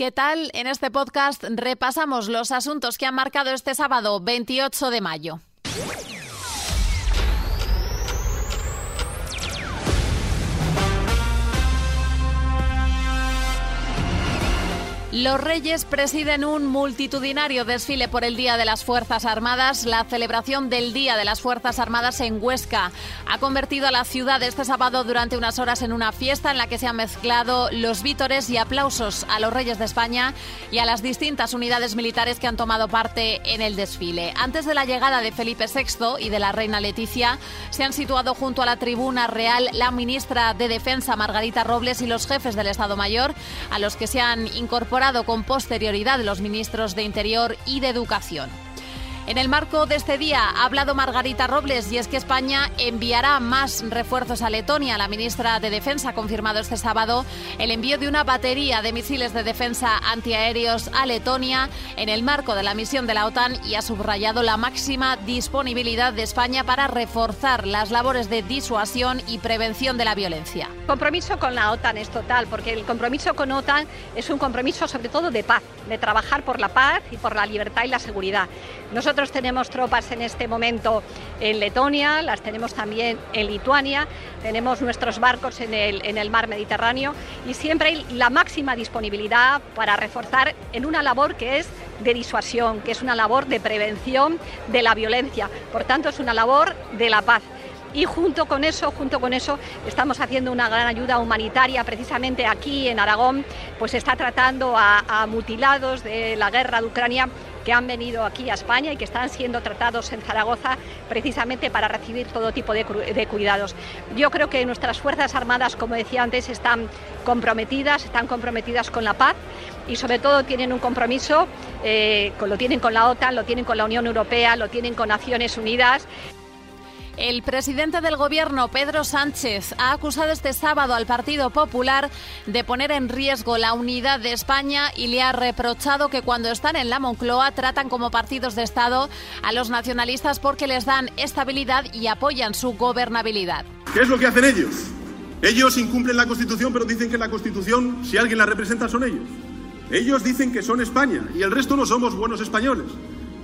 ¿Qué tal? En este podcast repasamos los asuntos que han marcado este sábado 28 de mayo. Los Reyes presiden un multitudinario desfile por el Día de las Fuerzas Armadas. La celebración del Día de las Fuerzas Armadas en Huesca ha convertido a la ciudad este sábado durante unas horas en una fiesta en la que se han mezclado los vítores y aplausos a los Reyes de España y a las distintas unidades militares que han tomado parte en el desfile. Antes de la llegada de Felipe VI y de la reina Leticia, se han situado junto a la tribuna real la ministra de Defensa Margarita Robles y los jefes del Estado Mayor, a los que se han incorporado con posterioridad los ministros de Interior y de Educación. En el marco de este día ha hablado Margarita Robles y es que España enviará más refuerzos a Letonia. La ministra de Defensa ha confirmado este sábado el envío de una batería de misiles de defensa antiaéreos a Letonia en el marco de la misión de la OTAN y ha subrayado la máxima disponibilidad de España para reforzar las labores de disuasión y prevención de la violencia. El compromiso con la OTAN es total, porque el compromiso con OTAN es un compromiso sobre todo de paz, de trabajar por la paz y por la libertad y la seguridad. Nosotros nosotros tenemos tropas en este momento en Letonia, las tenemos también en Lituania, tenemos nuestros barcos en el, mar Mediterráneo y siempre hay la máxima disponibilidad para reforzar en una labor que es de disuasión, que es una labor de prevención de la violencia. Por tanto, es una labor de la paz y junto con eso, junto con eso, estamos haciendo una gran ayuda humanitaria precisamente aquí en Aragón, pues está tratando a mutilados de la guerra de Ucrania que han venido aquí a España y que están siendo tratados en Zaragoza precisamente para recibir todo tipo de, cuidados. Yo creo que nuestras Fuerzas Armadas, como decía antes, están comprometidas, están comprometidas con la paz y sobre todo tienen un compromiso, eh, lo tienen con la OTAN, lo tienen con la Unión Europea, lo tienen con Naciones Unidas. El presidente del Gobierno, Pedro Sánchez, ha acusado este sábado al Partido Popular de poner en riesgo la unidad de España y le ha reprochado que cuando están en la Moncloa tratan como partidos de Estado a los nacionalistas porque les dan estabilidad y apoyan su gobernabilidad. ¿Qué es lo que hacen ellos? Ellos incumplen la Constitución, pero dicen que la Constitución, si alguien la representa, son ellos. Ellos dicen que son España y el resto no somos buenos españoles.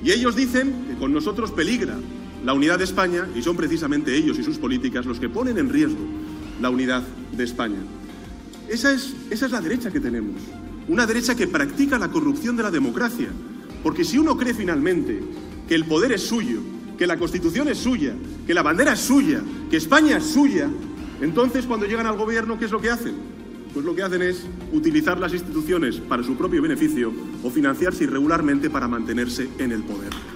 Y ellos dicen que con nosotros peligra la unidad de España y son precisamente ellos y sus políticas los que ponen en riesgo la unidad de España. Esa es, esa es la derecha que tenemos, una derecha que practica la corrupción de la democracia, porque si uno cree finalmente que el poder es suyo, que la Constitución es suya, que la bandera es suya, que España es suya, entonces cuando llegan al gobierno, ¿qué es lo que hacen? Pues lo que hacen es utilizar las instituciones para su propio beneficio o financiarse irregularmente para mantenerse en el poder.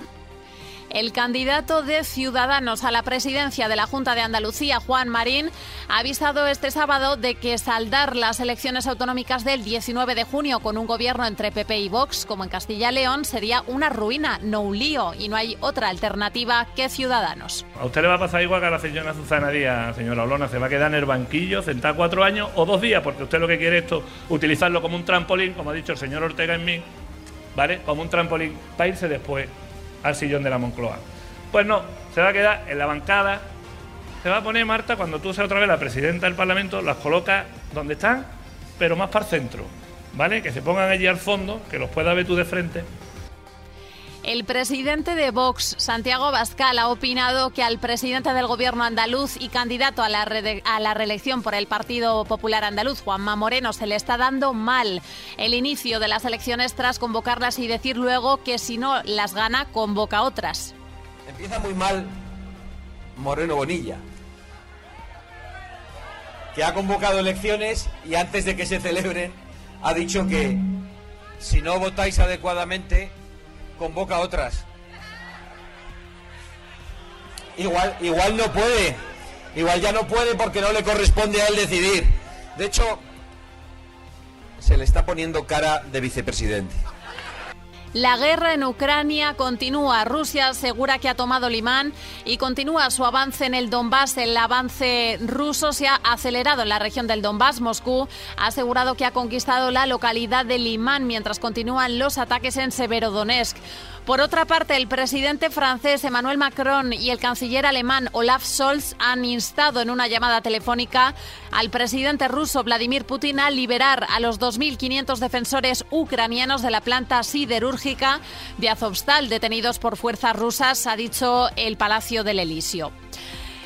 El candidato de Ciudadanos a la presidencia de la Junta de Andalucía, Juan Marín, ha avisado este sábado de que saldar las elecciones autonómicas del 19 de junio con un gobierno entre PP y Vox, como en Castilla y León, sería una ruina, no un lío, y no hay otra alternativa que Ciudadanos. A usted le va a pasar igual que a la señora Susana Díaz, señora Olona, se va a quedar en el banquillo, sentar cuatro años o dos días, porque usted lo que quiere es esto, utilizarlo como un trampolín, como ha dicho el señor Ortega en mí, ¿vale? Como un trampolín para irse después al sillón de la Moncloa. Pues no, se va a quedar en la bancada. Se va a poner Marta cuando tú seas otra vez la presidenta del Parlamento, las colocas donde están, pero más para el centro, ¿vale? Que se pongan allí al fondo, que los pueda ver tú de frente el presidente de Vox, Santiago Bascal, ha opinado que al presidente del gobierno andaluz y candidato a la, a la, reelección por el Partido Popular Andaluz, Juanma Moreno, se le está dando mal el inicio de las elecciones tras convocarlas y decir luego que si no las gana, convoca otras. Empieza muy mal Moreno Bonilla, que ha convocado elecciones y antes de que se celebren ha dicho que si no votáis adecuadamente convoca otras. Igual, igual no puede. Igual ya no puede porque no le corresponde a él decidir. De hecho, se le está poniendo cara de vicepresidente. La guerra en Ucrania continúa. Rusia asegura que ha tomado Limán y continúa su avance en el Donbass. El avance ruso se ha acelerado en la región del Donbass. Moscú ha asegurado que ha conquistado la localidad de Limán mientras continúan los ataques en Severodonetsk. Por otra parte, el presidente francés Emmanuel Macron y el canciller alemán Olaf Scholz han instado en una llamada telefónica al presidente ruso Vladimir Putin a liberar a los 2.500 defensores ucranianos de la planta siderúrgica de Azovstal detenidos por fuerzas rusas, ha dicho el Palacio del Elíseo.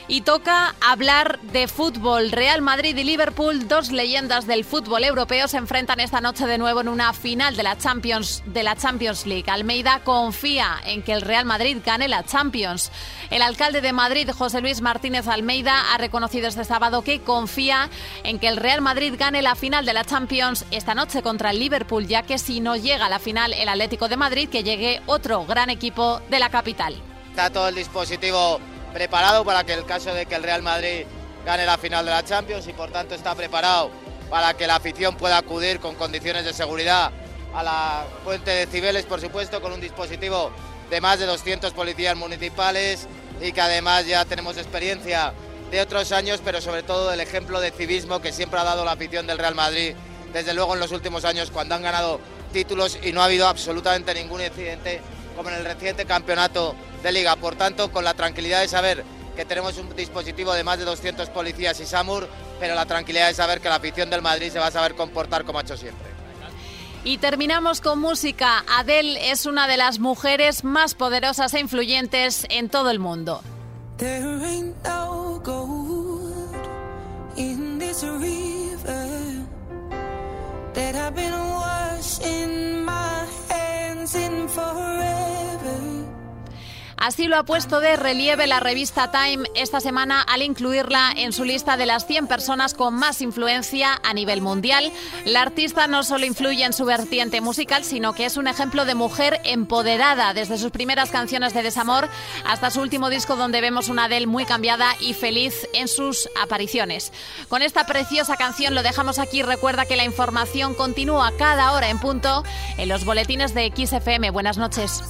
Y toca hablar de fútbol. Real Madrid y Liverpool, dos leyendas del fútbol europeo, se enfrentan esta noche de nuevo en una final de la Champions, de la Champions League. Almeida confía en que el Real Madrid gane la Champions. El alcalde de Madrid, José Luis Martínez Almeida, ha reconocido este sábado que confía en que el Real Madrid gane la final de la Champions esta noche contra el Liverpool, ya que si no llega a la final el Atlético de Madrid, que llegue otro gran equipo de la capital. Está todo el dispositivo preparado para que el caso de que el Real Madrid gane la final de la Champions y por tanto está preparado para que la afición pueda acudir con condiciones de seguridad a la fuente de Cibeles, por supuesto, con un dispositivo de más de 200 policías municipales y que además ya tenemos experiencia de otros años, pero sobre todo del ejemplo de civismo que siempre ha dado la afición del Real Madrid, desde luego en los últimos años cuando han ganado títulos y no ha habido absolutamente ningún incidente como en el reciente campeonato de liga. Por tanto, con la tranquilidad de saber que tenemos un dispositivo de más de 200 policías y SAMUR, pero la tranquilidad de saber que la afición del Madrid se va a saber comportar como ha hecho siempre. Y terminamos con música. Adele es una de las mujeres más poderosas e influyentes en todo el mundo. Así lo ha puesto de relieve la revista Time esta semana al incluirla en su lista de las 100 personas con más influencia a nivel mundial. La artista no solo influye en su vertiente musical, sino que es un ejemplo de mujer empoderada desde sus primeras canciones de desamor hasta su último disco donde vemos una Adele muy cambiada y feliz en sus apariciones. Con esta preciosa canción lo dejamos aquí. Recuerda que la información continúa cada hora en punto en los boletines de XFM. Buenas noches.